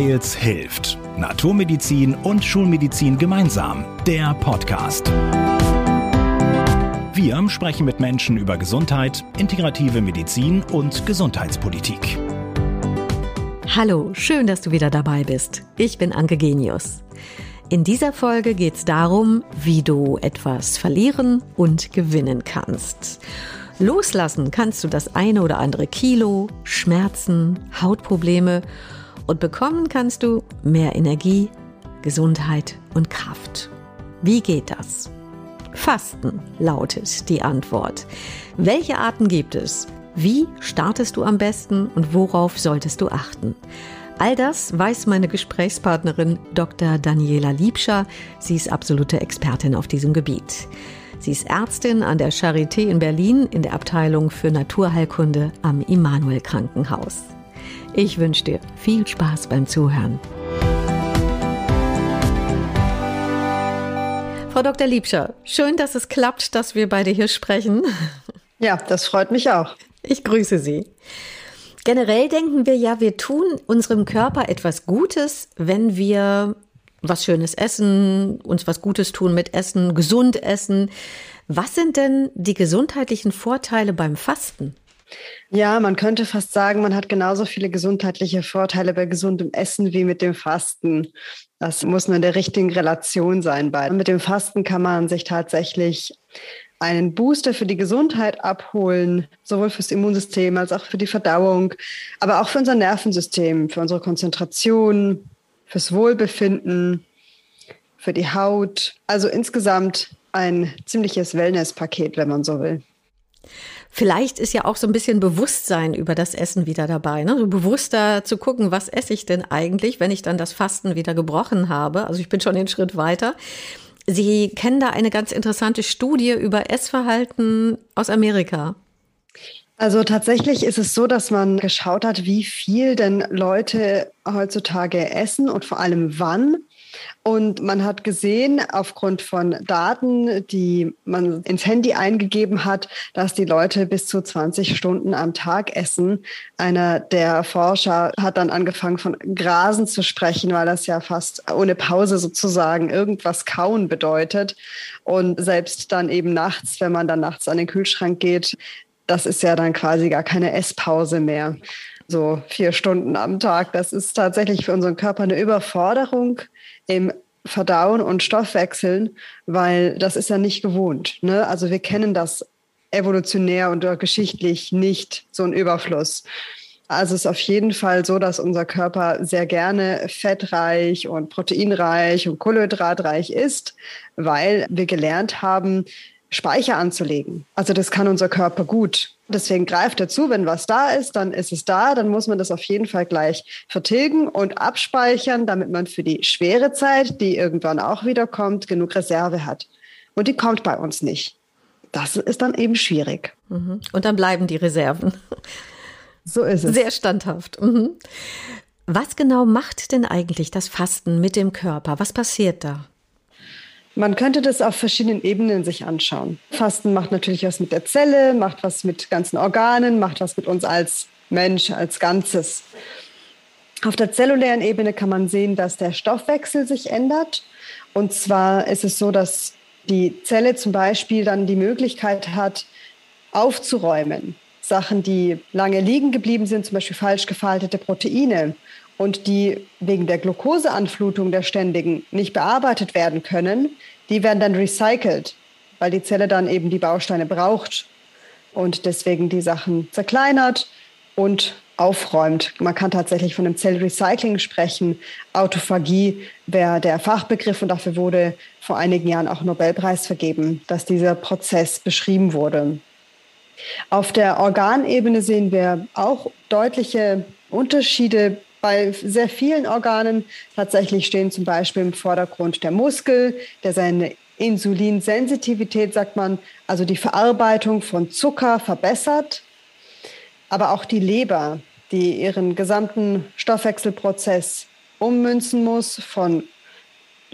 Weils hilft. Naturmedizin und Schulmedizin gemeinsam. Der Podcast. Wir sprechen mit Menschen über Gesundheit, integrative Medizin und Gesundheitspolitik. Hallo, schön, dass du wieder dabei bist. Ich bin Anke Genius. In dieser Folge geht es darum, wie du etwas verlieren und gewinnen kannst. Loslassen kannst du das eine oder andere Kilo, Schmerzen, Hautprobleme und bekommen kannst du mehr Energie, Gesundheit und Kraft. Wie geht das? Fasten lautet die Antwort. Welche Arten gibt es? Wie startest du am besten und worauf solltest du achten? All das weiß meine Gesprächspartnerin Dr. Daniela Liebscher. Sie ist absolute Expertin auf diesem Gebiet. Sie ist Ärztin an der Charité in Berlin in der Abteilung für Naturheilkunde am Immanuel Krankenhaus. Ich wünsche dir viel Spaß beim Zuhören. Frau Dr. Liebscher, schön, dass es klappt, dass wir beide hier sprechen. Ja, das freut mich auch. Ich grüße Sie. Generell denken wir ja, wir tun unserem Körper etwas Gutes, wenn wir was Schönes essen, uns was Gutes tun mit Essen, gesund essen. Was sind denn die gesundheitlichen Vorteile beim Fasten? Ja, man könnte fast sagen, man hat genauso viele gesundheitliche Vorteile bei gesundem Essen wie mit dem Fasten. Das muss nur in der richtigen Relation sein. Mit dem Fasten kann man sich tatsächlich einen Booster für die Gesundheit abholen, sowohl fürs Immunsystem als auch für die Verdauung, aber auch für unser Nervensystem, für unsere Konzentration, fürs Wohlbefinden, für die Haut. Also insgesamt ein ziemliches Wellness-Paket, wenn man so will. Vielleicht ist ja auch so ein bisschen Bewusstsein über das Essen wieder dabei. Ne? So bewusster zu gucken, was esse ich denn eigentlich, wenn ich dann das Fasten wieder gebrochen habe. Also ich bin schon den Schritt weiter. Sie kennen da eine ganz interessante Studie über Essverhalten aus Amerika. Also tatsächlich ist es so, dass man geschaut hat, wie viel denn Leute heutzutage essen und vor allem wann. Und man hat gesehen, aufgrund von Daten, die man ins Handy eingegeben hat, dass die Leute bis zu 20 Stunden am Tag essen. Einer der Forscher hat dann angefangen von Grasen zu sprechen, weil das ja fast ohne Pause sozusagen irgendwas kauen bedeutet. Und selbst dann eben nachts, wenn man dann nachts an den Kühlschrank geht, das ist ja dann quasi gar keine Esspause mehr. So vier Stunden am Tag. Das ist tatsächlich für unseren Körper eine Überforderung im Verdauen und Stoffwechseln, weil das ist ja nicht gewohnt. Ne? Also wir kennen das evolutionär und geschichtlich nicht, so ein Überfluss. Also es ist auf jeden Fall so, dass unser Körper sehr gerne fettreich und proteinreich und kohlenhydratreich ist, weil wir gelernt haben, Speicher anzulegen. Also das kann unser Körper gut. Deswegen greift er zu, wenn was da ist, dann ist es da, dann muss man das auf jeden Fall gleich vertilgen und abspeichern, damit man für die schwere Zeit, die irgendwann auch wieder kommt, genug Reserve hat. Und die kommt bei uns nicht. Das ist dann eben schwierig. Mhm. Und dann bleiben die Reserven. So ist es. Sehr standhaft. Mhm. Was genau macht denn eigentlich das Fasten mit dem Körper? Was passiert da? Man könnte das auf verschiedenen Ebenen sich anschauen. Fasten macht natürlich was mit der Zelle, macht was mit ganzen Organen, macht was mit uns als Mensch, als Ganzes. Auf der zellulären Ebene kann man sehen, dass der Stoffwechsel sich ändert. Und zwar ist es so, dass die Zelle zum Beispiel dann die Möglichkeit hat, aufzuräumen. Sachen, die lange liegen geblieben sind, zum Beispiel falsch gefaltete Proteine und die wegen der Glukoseanflutung der ständigen nicht bearbeitet werden können, die werden dann recycelt, weil die Zelle dann eben die Bausteine braucht und deswegen die Sachen zerkleinert und aufräumt. Man kann tatsächlich von einem Zellrecycling sprechen. Autophagie wäre der Fachbegriff und dafür wurde vor einigen Jahren auch Nobelpreis vergeben, dass dieser Prozess beschrieben wurde. Auf der Organebene sehen wir auch deutliche Unterschiede bei sehr vielen Organen tatsächlich stehen zum Beispiel im Vordergrund der Muskel, der seine Insulinsensitivität, sagt man, also die Verarbeitung von Zucker verbessert, aber auch die Leber, die ihren gesamten Stoffwechselprozess ummünzen muss von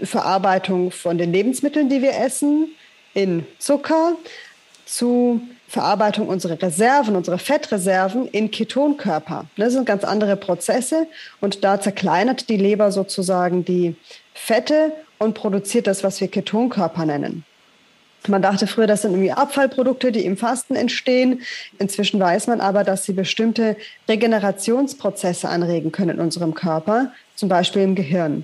Verarbeitung von den Lebensmitteln, die wir essen, in Zucker zu Verarbeitung unserer Reserven, unserer Fettreserven in Ketonkörper. Das sind ganz andere Prozesse und da zerkleinert die Leber sozusagen die Fette und produziert das, was wir Ketonkörper nennen. Man dachte früher, das sind irgendwie Abfallprodukte, die im Fasten entstehen. Inzwischen weiß man aber, dass sie bestimmte Regenerationsprozesse anregen können in unserem Körper, zum Beispiel im Gehirn.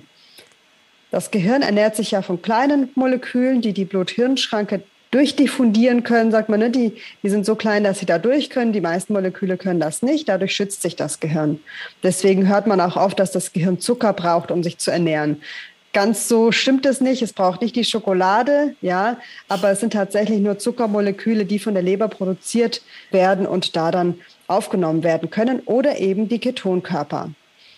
Das Gehirn ernährt sich ja von kleinen Molekülen, die die Blut-Hirn-Schranke durchdiffundieren können, sagt man. Ne? Die, die sind so klein, dass sie da durch können. Die meisten Moleküle können das nicht. Dadurch schützt sich das Gehirn. Deswegen hört man auch oft, dass das Gehirn Zucker braucht, um sich zu ernähren. Ganz so stimmt es nicht. Es braucht nicht die Schokolade, ja, aber es sind tatsächlich nur Zuckermoleküle, die von der Leber produziert werden und da dann aufgenommen werden können oder eben die Ketonkörper.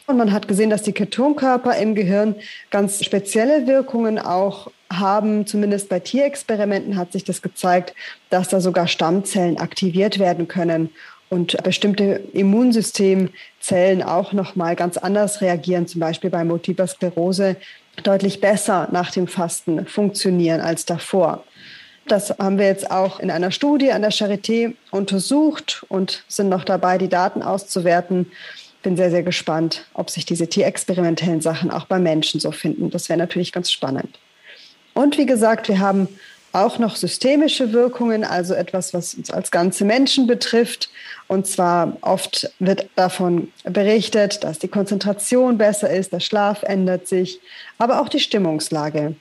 Und man hat gesehen, dass die Ketonkörper im Gehirn ganz spezielle Wirkungen auch haben. Zumindest bei Tierexperimenten hat sich das gezeigt, dass da sogar Stammzellen aktiviert werden können und bestimmte Immunsystemzellen auch noch mal ganz anders reagieren, zum Beispiel bei Multipler Sklerose deutlich besser nach dem Fasten funktionieren als davor. Das haben wir jetzt auch in einer Studie an der Charité untersucht und sind noch dabei, die Daten auszuwerten. Bin sehr, sehr gespannt, ob sich diese tierexperimentellen Sachen auch bei Menschen so finden. Das wäre natürlich ganz spannend. Und wie gesagt, wir haben auch noch systemische Wirkungen, also etwas, was uns als ganze Menschen betrifft. Und zwar oft wird davon berichtet, dass die Konzentration besser ist, der Schlaf ändert sich, aber auch die Stimmungslage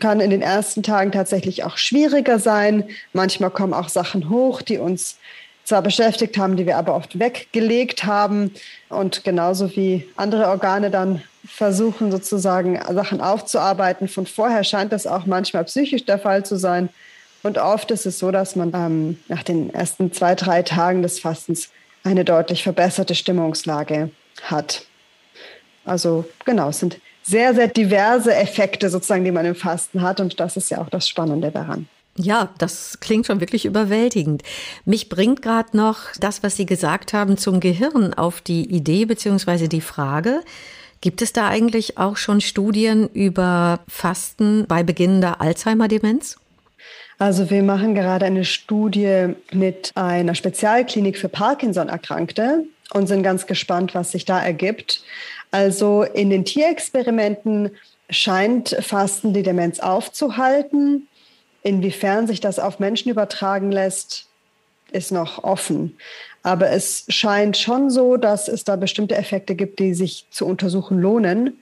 kann in den ersten Tagen tatsächlich auch schwieriger sein. Manchmal kommen auch Sachen hoch, die uns zwar beschäftigt haben, die wir aber oft weggelegt haben und genauso wie andere Organe dann versuchen sozusagen Sachen aufzuarbeiten. Von vorher scheint das auch manchmal psychisch der Fall zu sein. Und oft ist es so, dass man ähm, nach den ersten zwei, drei Tagen des Fastens eine deutlich verbesserte Stimmungslage hat. Also genau, es sind sehr, sehr diverse Effekte sozusagen, die man im Fasten hat. Und das ist ja auch das Spannende daran. Ja, das klingt schon wirklich überwältigend. Mich bringt gerade noch das, was Sie gesagt haben zum Gehirn auf die Idee beziehungsweise die Frage, gibt es da eigentlich auch schon Studien über Fasten bei beginnender Alzheimer-Demenz? Also wir machen gerade eine Studie mit einer Spezialklinik für Parkinson-Erkrankte und sind ganz gespannt, was sich da ergibt. Also in den Tierexperimenten scheint Fasten die Demenz aufzuhalten. Inwiefern sich das auf Menschen übertragen lässt, ist noch offen. Aber es scheint schon so, dass es da bestimmte Effekte gibt, die sich zu untersuchen lohnen.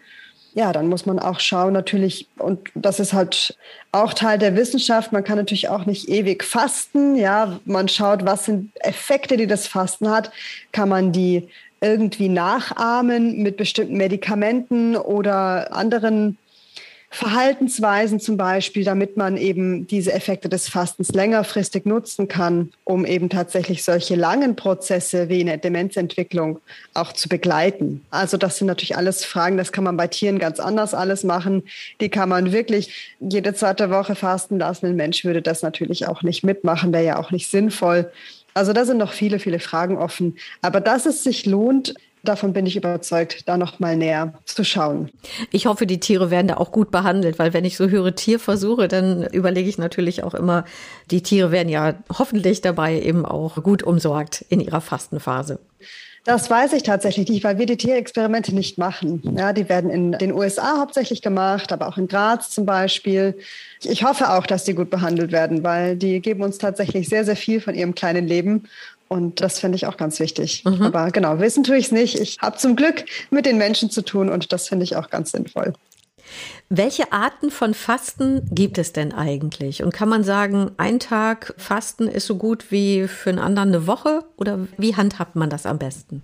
Ja, dann muss man auch schauen, natürlich, und das ist halt auch Teil der Wissenschaft. Man kann natürlich auch nicht ewig fasten. Ja, man schaut, was sind Effekte, die das Fasten hat. Kann man die irgendwie nachahmen mit bestimmten Medikamenten oder anderen Verhaltensweisen zum Beispiel, damit man eben diese Effekte des Fastens längerfristig nutzen kann, um eben tatsächlich solche langen Prozesse wie eine Demenzentwicklung auch zu begleiten. Also das sind natürlich alles Fragen, das kann man bei Tieren ganz anders alles machen. Die kann man wirklich jede zweite Woche fasten lassen. Ein Mensch würde das natürlich auch nicht mitmachen, wäre ja auch nicht sinnvoll. Also da sind noch viele, viele Fragen offen. Aber dass es sich lohnt, Davon bin ich überzeugt, da noch mal näher zu schauen. Ich hoffe, die Tiere werden da auch gut behandelt, weil wenn ich so höre Tierversuche, dann überlege ich natürlich auch immer, die Tiere werden ja hoffentlich dabei eben auch gut umsorgt in ihrer Fastenphase. Das weiß ich tatsächlich nicht, weil wir die Tierexperimente nicht machen. Ja, die werden in den USA hauptsächlich gemacht, aber auch in Graz zum Beispiel. Ich hoffe auch, dass die gut behandelt werden, weil die geben uns tatsächlich sehr, sehr viel von ihrem kleinen Leben. Und das finde ich auch ganz wichtig. Mhm. Aber genau, wissen tue ich es nicht. Ich habe zum Glück mit den Menschen zu tun und das finde ich auch ganz sinnvoll. Welche Arten von Fasten gibt es denn eigentlich? Und kann man sagen, ein Tag Fasten ist so gut wie für einen anderen eine Woche? Oder wie handhabt man das am besten?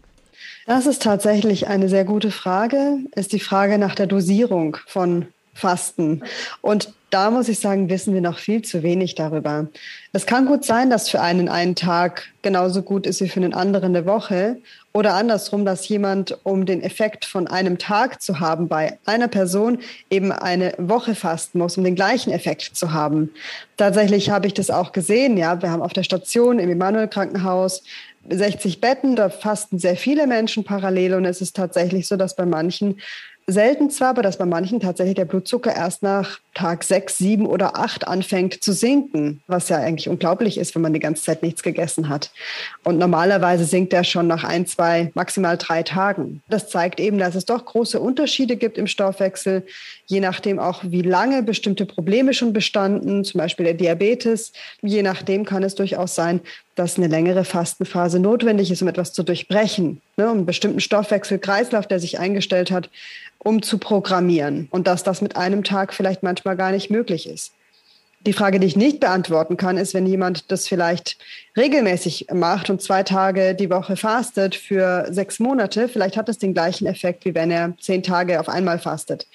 Das ist tatsächlich eine sehr gute Frage. Ist die Frage nach der Dosierung von Fasten. Und da muss ich sagen, wissen wir noch viel zu wenig darüber. Es kann gut sein, dass für einen ein Tag genauso gut ist wie für einen anderen eine Woche. Oder andersrum, dass jemand, um den Effekt von einem Tag zu haben, bei einer Person eben eine Woche fasten muss, um den gleichen Effekt zu haben. Tatsächlich habe ich das auch gesehen. Ja, wir haben auf der Station im Emanuel Krankenhaus 60 Betten, da fasten sehr viele Menschen parallel und es ist tatsächlich so, dass bei manchen selten zwar, aber dass bei manchen tatsächlich der Blutzucker erst nach Tag sechs, sieben oder acht anfängt zu sinken, was ja eigentlich unglaublich ist, wenn man die ganze Zeit nichts gegessen hat. Und normalerweise sinkt er schon nach ein, zwei, maximal drei Tagen. Das zeigt eben, dass es doch große Unterschiede gibt im Stoffwechsel, je nachdem auch, wie lange bestimmte Probleme schon bestanden, zum Beispiel der Diabetes. Je nachdem kann es durchaus sein, dass eine längere Fastenphase notwendig ist, um etwas zu durchbrechen, ne, um einen bestimmten Stoffwechselkreislauf, der sich eingestellt hat, um zu programmieren und dass das mit einem Tag vielleicht manchmal gar nicht möglich ist. Die Frage, die ich nicht beantworten kann, ist, wenn jemand das vielleicht regelmäßig macht und zwei Tage die Woche fastet für sechs Monate, vielleicht hat es den gleichen Effekt, wie wenn er zehn Tage auf einmal fastet.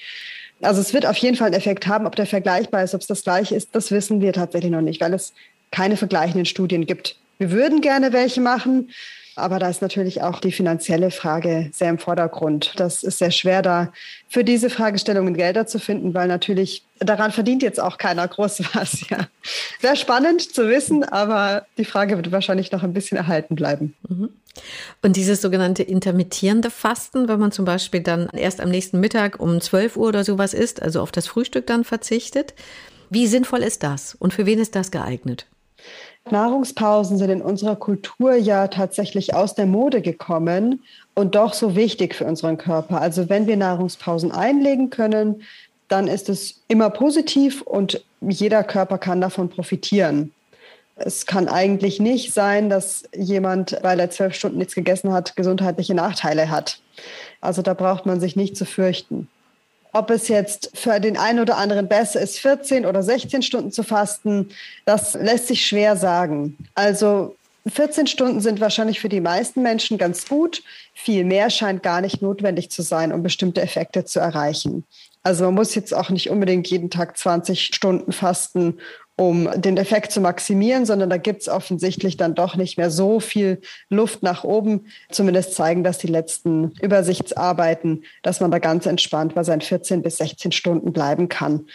Also es wird auf jeden Fall einen Effekt haben. Ob der vergleichbar ist, ob es das gleiche ist, das wissen wir tatsächlich noch nicht, weil es keine vergleichenden Studien gibt. Wir würden gerne welche machen, aber da ist natürlich auch die finanzielle Frage sehr im Vordergrund. Das ist sehr schwer, da für diese Fragestellungen Gelder zu finden, weil natürlich daran verdient jetzt auch keiner groß was. Ja. Wäre spannend zu wissen, aber die Frage wird wahrscheinlich noch ein bisschen erhalten bleiben. Mhm. Und dieses sogenannte intermittierende Fasten, wenn man zum Beispiel dann erst am nächsten Mittag um 12 Uhr oder sowas isst, also auf das Frühstück dann verzichtet, wie sinnvoll ist das und für wen ist das geeignet? Nahrungspausen sind in unserer Kultur ja tatsächlich aus der Mode gekommen und doch so wichtig für unseren Körper. Also wenn wir Nahrungspausen einlegen können, dann ist es immer positiv und jeder Körper kann davon profitieren. Es kann eigentlich nicht sein, dass jemand, weil er zwölf Stunden nichts gegessen hat, gesundheitliche Nachteile hat. Also da braucht man sich nicht zu fürchten. Ob es jetzt für den einen oder anderen besser ist, 14 oder 16 Stunden zu fasten, das lässt sich schwer sagen. Also 14 Stunden sind wahrscheinlich für die meisten Menschen ganz gut. Viel mehr scheint gar nicht notwendig zu sein, um bestimmte Effekte zu erreichen. Also man muss jetzt auch nicht unbedingt jeden Tag 20 Stunden fasten, um den Effekt zu maximieren, sondern da gibt es offensichtlich dann doch nicht mehr so viel Luft nach oben. Zumindest zeigen das die letzten Übersichtsarbeiten, dass man da ganz entspannt bei seinen 14 bis 16 Stunden bleiben kann.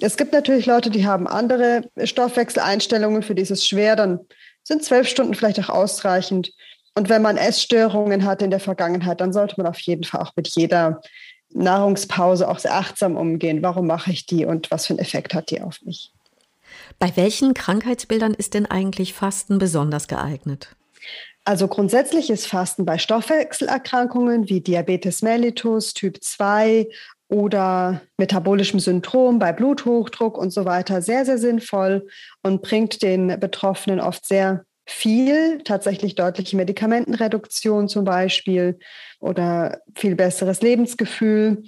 Es gibt natürlich Leute, die haben andere Stoffwechseleinstellungen, für die ist es schwer, dann sind zwölf Stunden vielleicht auch ausreichend. Und wenn man Essstörungen hat in der Vergangenheit, dann sollte man auf jeden Fall auch mit jeder Nahrungspause auch sehr achtsam umgehen. Warum mache ich die und was für einen Effekt hat die auf mich? Bei welchen Krankheitsbildern ist denn eigentlich Fasten besonders geeignet? Also grundsätzlich ist Fasten bei Stoffwechselerkrankungen wie Diabetes mellitus Typ 2 oder metabolischem Syndrom bei Bluthochdruck und so weiter sehr, sehr sinnvoll und bringt den Betroffenen oft sehr viel, tatsächlich deutliche Medikamentenreduktion zum Beispiel oder viel besseres Lebensgefühl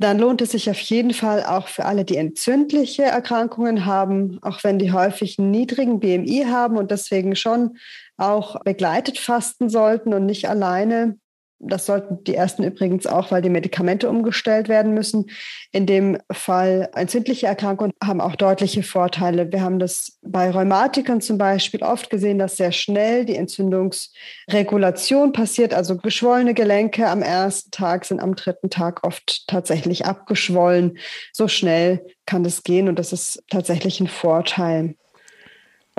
dann lohnt es sich auf jeden Fall auch für alle, die entzündliche Erkrankungen haben, auch wenn die häufig einen niedrigen BMI haben und deswegen schon auch begleitet fasten sollten und nicht alleine. Das sollten die ersten übrigens auch, weil die Medikamente umgestellt werden müssen. In dem Fall entzündliche Erkrankungen haben auch deutliche Vorteile. Wir haben das bei Rheumatikern zum Beispiel oft gesehen, dass sehr schnell die Entzündungsregulation passiert. Also geschwollene Gelenke am ersten Tag sind am dritten Tag oft tatsächlich abgeschwollen. So schnell kann das gehen und das ist tatsächlich ein Vorteil.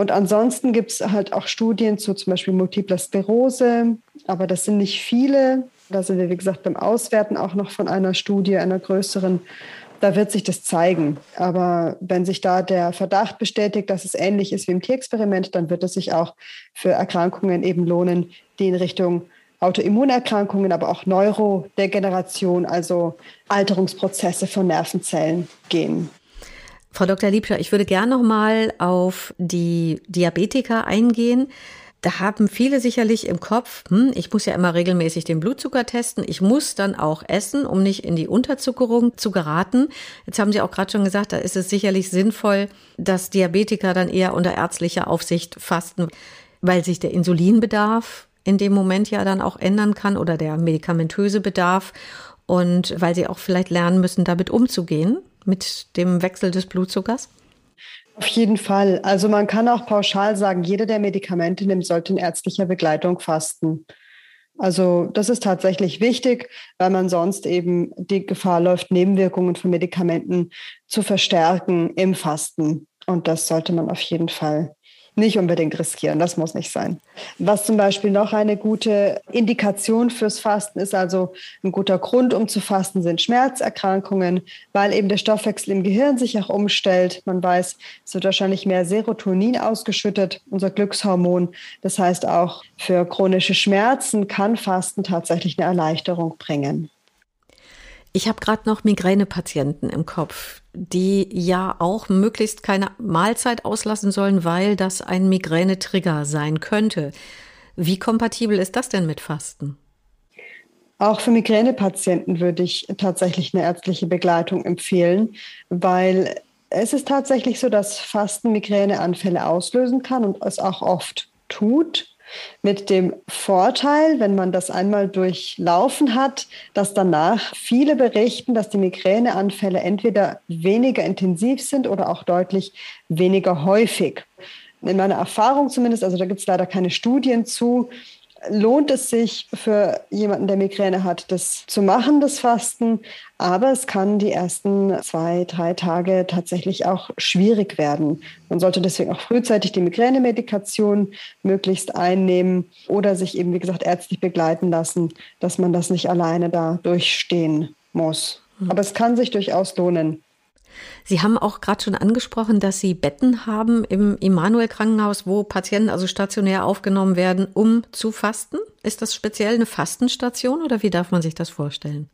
Und ansonsten gibt es halt auch Studien zu zum Beispiel Multipler Sklerose, aber das sind nicht viele. Da sind wir, wie gesagt, beim Auswerten auch noch von einer Studie, einer größeren. Da wird sich das zeigen. Aber wenn sich da der Verdacht bestätigt, dass es ähnlich ist wie im Tierexperiment, dann wird es sich auch für Erkrankungen eben lohnen, die in Richtung Autoimmunerkrankungen, aber auch Neurodegeneration, also Alterungsprozesse von Nervenzellen gehen. Frau Dr. Liebscher, ich würde gerne noch mal auf die Diabetiker eingehen. Da haben viele sicherlich im Kopf, hm, ich muss ja immer regelmäßig den Blutzucker testen. Ich muss dann auch essen, um nicht in die Unterzuckerung zu geraten. Jetzt haben Sie auch gerade schon gesagt, da ist es sicherlich sinnvoll, dass Diabetiker dann eher unter ärztlicher Aufsicht fasten, weil sich der Insulinbedarf in dem Moment ja dann auch ändern kann oder der medikamentöse Bedarf und weil sie auch vielleicht lernen müssen, damit umzugehen mit dem Wechsel des Blutzuckers? Auf jeden Fall. Also man kann auch pauschal sagen, jeder, der Medikamente nimmt, sollte in ärztlicher Begleitung fasten. Also das ist tatsächlich wichtig, weil man sonst eben die Gefahr läuft, Nebenwirkungen von Medikamenten zu verstärken im Fasten. Und das sollte man auf jeden Fall nicht unbedingt riskieren. Das muss nicht sein. Was zum Beispiel noch eine gute Indikation fürs Fasten ist, also ein guter Grund, um zu fasten, sind Schmerzerkrankungen, weil eben der Stoffwechsel im Gehirn sich auch umstellt. Man weiß, es wird wahrscheinlich mehr Serotonin ausgeschüttet, unser Glückshormon. Das heißt, auch für chronische Schmerzen kann Fasten tatsächlich eine Erleichterung bringen. Ich habe gerade noch Migränepatienten im Kopf, die ja auch möglichst keine Mahlzeit auslassen sollen, weil das ein Migränetrigger sein könnte. Wie kompatibel ist das denn mit Fasten? Auch für Migränepatienten würde ich tatsächlich eine ärztliche Begleitung empfehlen, weil es ist tatsächlich so, dass Fasten Migräneanfälle auslösen kann und es auch oft tut. Mit dem Vorteil, wenn man das einmal durchlaufen hat, dass danach viele berichten, dass die Migräneanfälle entweder weniger intensiv sind oder auch deutlich weniger häufig. In meiner Erfahrung zumindest, also da gibt es leider keine Studien zu, lohnt es sich für jemanden, der Migräne hat, das zu machen, das Fasten. Aber es kann die ersten zwei, drei Tage tatsächlich auch schwierig werden. Man sollte deswegen auch frühzeitig die Migränemedikation möglichst einnehmen oder sich eben, wie gesagt, ärztlich begleiten lassen, dass man das nicht alleine da durchstehen muss. Hm. Aber es kann sich durchaus lohnen. Sie haben auch gerade schon angesprochen, dass Sie Betten haben im Immanuel Krankenhaus, wo Patienten also stationär aufgenommen werden, um zu fasten. Ist das speziell eine Fastenstation oder wie darf man sich das vorstellen?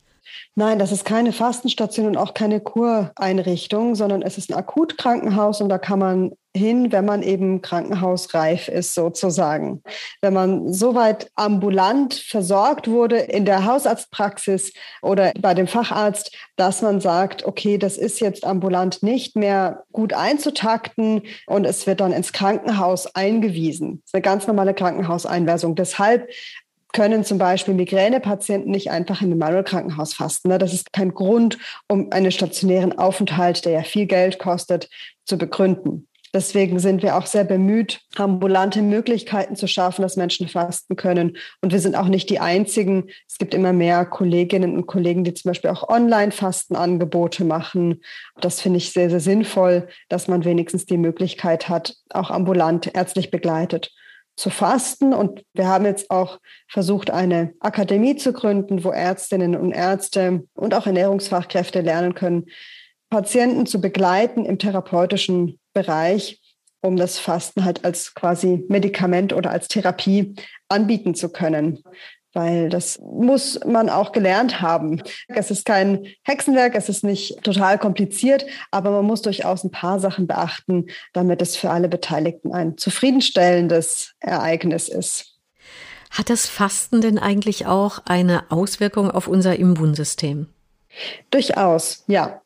Nein, das ist keine Fastenstation und auch keine Kureinrichtung, sondern es ist ein Akutkrankenhaus und da kann man hin, wenn man eben krankenhausreif ist sozusagen. Wenn man soweit ambulant versorgt wurde in der Hausarztpraxis oder bei dem Facharzt, dass man sagt, okay, das ist jetzt ambulant nicht mehr gut einzutakten und es wird dann ins Krankenhaus eingewiesen. Das ist eine ganz normale Krankenhauseinweisung. Deshalb können zum Beispiel Migränepatienten nicht einfach in einem Manuel-Krankenhaus fasten. Ne? Das ist kein Grund, um einen stationären Aufenthalt, der ja viel Geld kostet, zu begründen. Deswegen sind wir auch sehr bemüht, ambulante Möglichkeiten zu schaffen, dass Menschen fasten können. Und wir sind auch nicht die Einzigen. Es gibt immer mehr Kolleginnen und Kollegen, die zum Beispiel auch Online-Fastenangebote machen. Das finde ich sehr, sehr sinnvoll, dass man wenigstens die Möglichkeit hat, auch ambulant ärztlich begleitet zu fasten. Und wir haben jetzt auch versucht, eine Akademie zu gründen, wo Ärztinnen und Ärzte und auch Ernährungsfachkräfte lernen können, Patienten zu begleiten im therapeutischen Bereich, um das Fasten halt als quasi Medikament oder als Therapie anbieten zu können weil das muss man auch gelernt haben. Es ist kein Hexenwerk, es ist nicht total kompliziert, aber man muss durchaus ein paar Sachen beachten, damit es für alle Beteiligten ein zufriedenstellendes Ereignis ist. Hat das Fasten denn eigentlich auch eine Auswirkung auf unser Immunsystem? Durchaus, ja.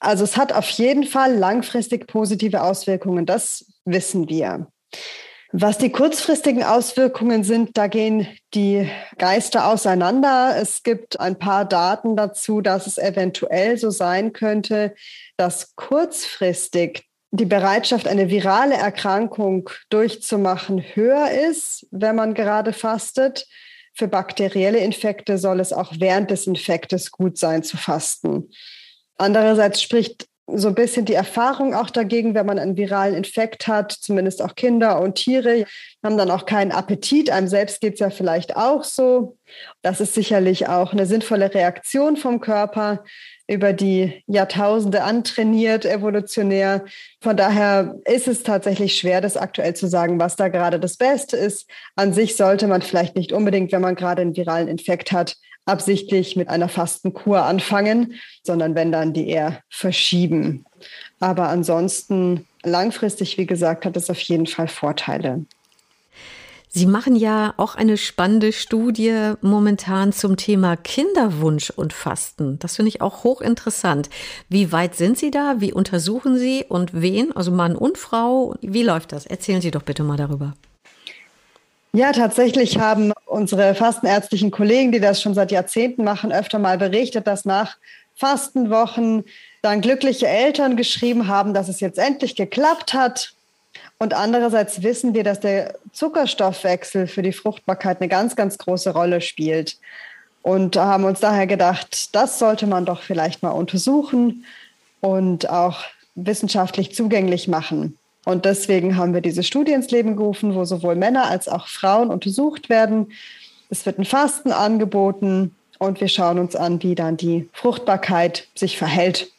Also es hat auf jeden Fall langfristig positive Auswirkungen, das wissen wir. Was die kurzfristigen Auswirkungen sind, da gehen die Geister auseinander. Es gibt ein paar Daten dazu, dass es eventuell so sein könnte, dass kurzfristig die Bereitschaft, eine virale Erkrankung durchzumachen, höher ist, wenn man gerade fastet. Für bakterielle Infekte soll es auch während des Infektes gut sein zu fasten. Andererseits spricht so ein bisschen die Erfahrung auch dagegen, wenn man einen viralen Infekt hat, zumindest auch Kinder und Tiere haben dann auch keinen Appetit. Einem selbst geht es ja vielleicht auch so. Das ist sicherlich auch eine sinnvolle Reaktion vom Körper über die Jahrtausende antrainiert, evolutionär. Von daher ist es tatsächlich schwer, das aktuell zu sagen, was da gerade das Beste ist. An sich sollte man vielleicht nicht unbedingt, wenn man gerade einen viralen Infekt hat, absichtlich mit einer Fastenkur anfangen, sondern wenn dann die eher verschieben. Aber ansonsten langfristig, wie gesagt, hat es auf jeden Fall Vorteile. Sie machen ja auch eine spannende Studie momentan zum Thema Kinderwunsch und Fasten. Das finde ich auch hochinteressant. Wie weit sind Sie da? Wie untersuchen Sie und wen? Also Mann und Frau? Wie läuft das? Erzählen Sie doch bitte mal darüber. Ja, tatsächlich haben unsere fastenärztlichen Kollegen, die das schon seit Jahrzehnten machen, öfter mal berichtet, dass nach Fastenwochen dann glückliche Eltern geschrieben haben, dass es jetzt endlich geklappt hat. Und andererseits wissen wir, dass der Zuckerstoffwechsel für die Fruchtbarkeit eine ganz, ganz große Rolle spielt. Und haben uns daher gedacht, das sollte man doch vielleicht mal untersuchen und auch wissenschaftlich zugänglich machen. Und deswegen haben wir diese Studie ins Leben gerufen, wo sowohl Männer als auch Frauen untersucht werden. Es wird ein Fasten angeboten und wir schauen uns an, wie dann die Fruchtbarkeit sich verhält,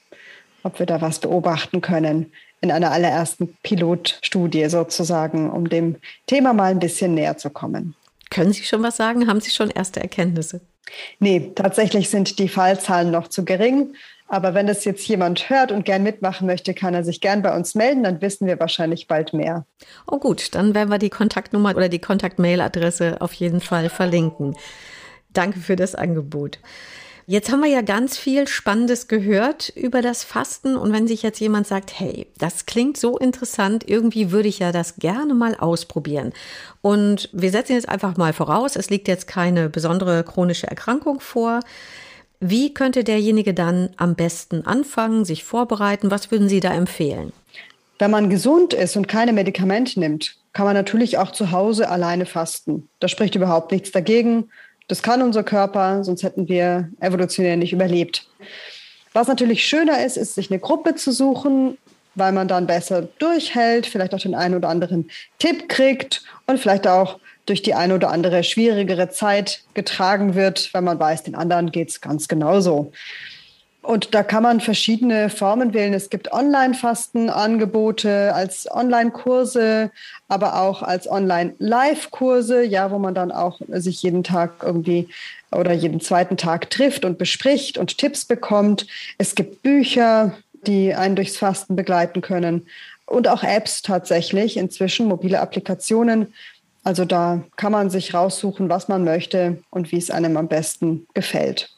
ob wir da was beobachten können in einer allerersten Pilotstudie sozusagen, um dem Thema mal ein bisschen näher zu kommen. Können Sie schon was sagen? Haben Sie schon erste Erkenntnisse? Nee, tatsächlich sind die Fallzahlen noch zu gering. Aber wenn das jetzt jemand hört und gern mitmachen möchte, kann er sich gern bei uns melden, dann wissen wir wahrscheinlich bald mehr. Oh gut, dann werden wir die Kontaktnummer oder die Kontaktmailadresse auf jeden Fall verlinken. Danke für das Angebot. Jetzt haben wir ja ganz viel Spannendes gehört über das Fasten. Und wenn sich jetzt jemand sagt, hey, das klingt so interessant, irgendwie würde ich ja das gerne mal ausprobieren. Und wir setzen jetzt einfach mal voraus, es liegt jetzt keine besondere chronische Erkrankung vor. Wie könnte derjenige dann am besten anfangen, sich vorbereiten? Was würden Sie da empfehlen? Wenn man gesund ist und keine Medikamente nimmt, kann man natürlich auch zu Hause alleine fasten. Da spricht überhaupt nichts dagegen. Das kann unser Körper, sonst hätten wir evolutionär nicht überlebt. Was natürlich schöner ist, ist, sich eine Gruppe zu suchen, weil man dann besser durchhält, vielleicht auch den einen oder anderen Tipp kriegt und vielleicht auch durch die eine oder andere schwierigere Zeit getragen wird, weil man weiß, den anderen geht es ganz genauso. Und da kann man verschiedene Formen wählen. Es gibt Online-Fastenangebote als Online-Kurse, aber auch als Online-Live-Kurse, ja, wo man dann auch sich jeden Tag irgendwie oder jeden zweiten Tag trifft und bespricht und Tipps bekommt. Es gibt Bücher, die einen durchs Fasten begleiten können und auch Apps tatsächlich, inzwischen mobile Applikationen. Also da kann man sich raussuchen, was man möchte und wie es einem am besten gefällt.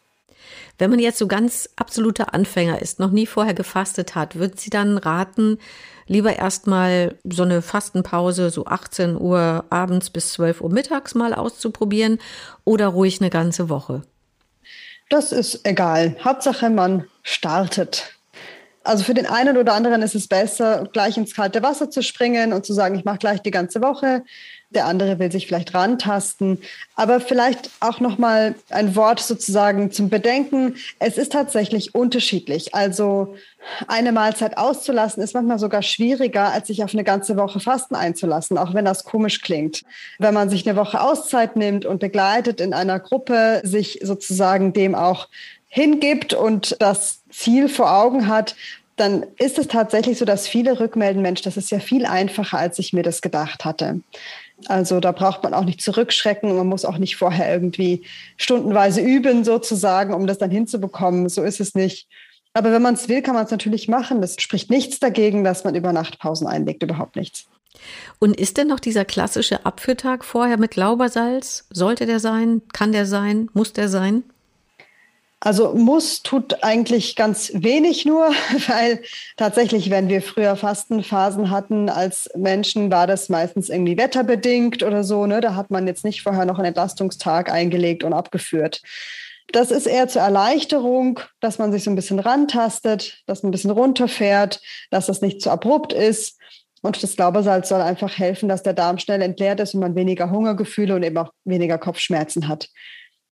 Wenn man jetzt so ganz absoluter Anfänger ist, noch nie vorher gefastet hat, würden Sie dann raten, lieber erstmal so eine Fastenpause, so 18 Uhr abends bis 12 Uhr mittags mal auszuprobieren oder ruhig eine ganze Woche? Das ist egal. Hauptsache, man startet. Also für den einen oder anderen ist es besser, gleich ins kalte Wasser zu springen und zu sagen, ich mache gleich die ganze Woche der andere will sich vielleicht rantasten. Aber vielleicht auch noch mal ein Wort sozusagen zum Bedenken. Es ist tatsächlich unterschiedlich. Also eine Mahlzeit auszulassen ist manchmal sogar schwieriger, als sich auf eine ganze Woche Fasten einzulassen, auch wenn das komisch klingt. Wenn man sich eine Woche Auszeit nimmt und begleitet in einer Gruppe, sich sozusagen dem auch hingibt und das Ziel vor Augen hat, dann ist es tatsächlich so, dass viele rückmelden, Mensch, das ist ja viel einfacher, als ich mir das gedacht hatte. Also da braucht man auch nicht zurückschrecken. Man muss auch nicht vorher irgendwie stundenweise üben, sozusagen, um das dann hinzubekommen. So ist es nicht. Aber wenn man es will, kann man es natürlich machen. Das spricht nichts dagegen, dass man über Nachtpausen einlegt, überhaupt nichts. Und ist denn noch dieser klassische Abführtag vorher mit Laubersalz? Sollte der sein? Kann der sein? Muss der sein? Also muss tut eigentlich ganz wenig nur, weil tatsächlich, wenn wir früher Fastenphasen hatten als Menschen, war das meistens irgendwie wetterbedingt oder so. Ne? Da hat man jetzt nicht vorher noch einen Entlastungstag eingelegt und abgeführt. Das ist eher zur Erleichterung, dass man sich so ein bisschen rantastet, dass man ein bisschen runterfährt, dass das nicht zu abrupt ist. Und das Glaubersalz soll einfach helfen, dass der Darm schnell entleert ist und man weniger Hungergefühle und eben auch weniger Kopfschmerzen hat.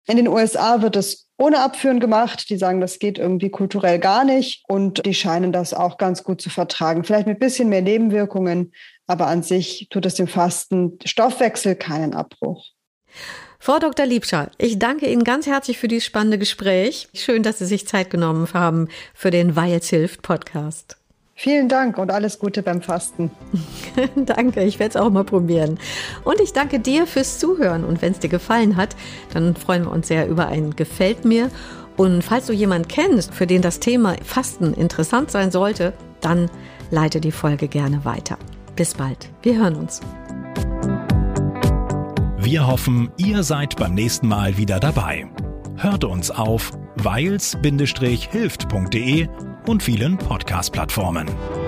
In den USA wird es ohne Abführen gemacht. Die sagen, das geht irgendwie kulturell gar nicht und die scheinen das auch ganz gut zu vertragen. Vielleicht mit bisschen mehr Nebenwirkungen, aber an sich tut es dem Fasten Stoffwechsel keinen Abbruch. Frau Dr. Liebscher, ich danke Ihnen ganz herzlich für dieses spannende Gespräch. Schön, dass Sie sich Zeit genommen haben für den Weils hilft Podcast. Vielen Dank und alles Gute beim Fasten. danke, ich werde es auch mal probieren. Und ich danke dir fürs Zuhören. Und wenn es dir gefallen hat, dann freuen wir uns sehr über ein Gefällt mir. Und falls du jemanden kennst, für den das Thema Fasten interessant sein sollte, dann leite die Folge gerne weiter. Bis bald. Wir hören uns. Wir hoffen, ihr seid beim nächsten Mal wieder dabei. Hört uns auf weils-hilft.de und vielen Podcast-Plattformen.